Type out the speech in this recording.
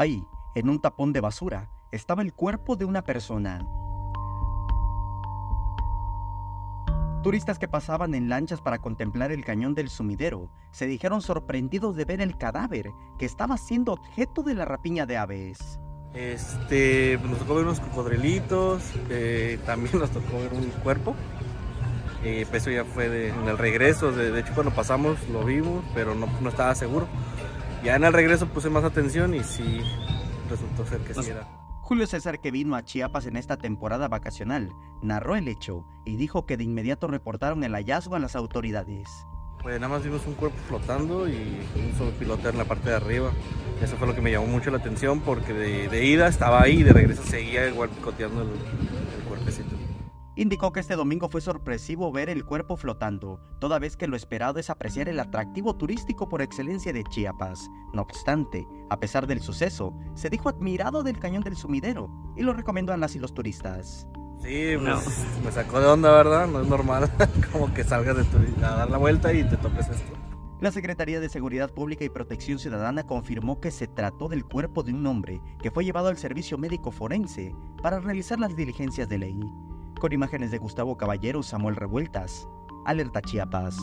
Ahí, en un tapón de basura, estaba el cuerpo de una persona. Turistas que pasaban en lanchas para contemplar el cañón del sumidero se dijeron sorprendidos de ver el cadáver que estaba siendo objeto de la rapiña de aves. Este, nos tocó ver unos cocodrilitos, eh, también nos tocó ver un cuerpo. Eh, pues eso ya fue en el regreso, de, hecho cuando pasamos lo vimos, pero no, estaba seguro. Ya en el regreso puse más atención y sí resultó ser que sí era. Julio César, que vino a Chiapas en esta temporada vacacional, narró el hecho y dijo que de inmediato reportaron el hallazgo a las autoridades. Pues nada más vimos un cuerpo flotando y un solo piloto en la parte de arriba. Eso fue lo que me llamó mucho la atención porque de, ida estaba ahí y de regreso seguía igual picoteando el. Indicó que este domingo fue sorpresivo ver el cuerpo flotando, toda vez que lo esperado es apreciar el atractivo turístico por excelencia de Chiapas. No obstante, a pesar del suceso, se dijo admirado del cañón del sumidero y lo recomendó a las y los turistas. Sí, pues, me sacó de onda, ¿verdad? No es normal como que salgas de tu, a dar la vuelta y te toques esto. La Secretaría de Seguridad Pública y Protección Ciudadana confirmó que se trató del cuerpo de un hombre que fue llevado al servicio médico forense para realizar las diligencias de ley con imágenes de Gustavo Caballero, Samuel Revueltas. Alerta Chiapas.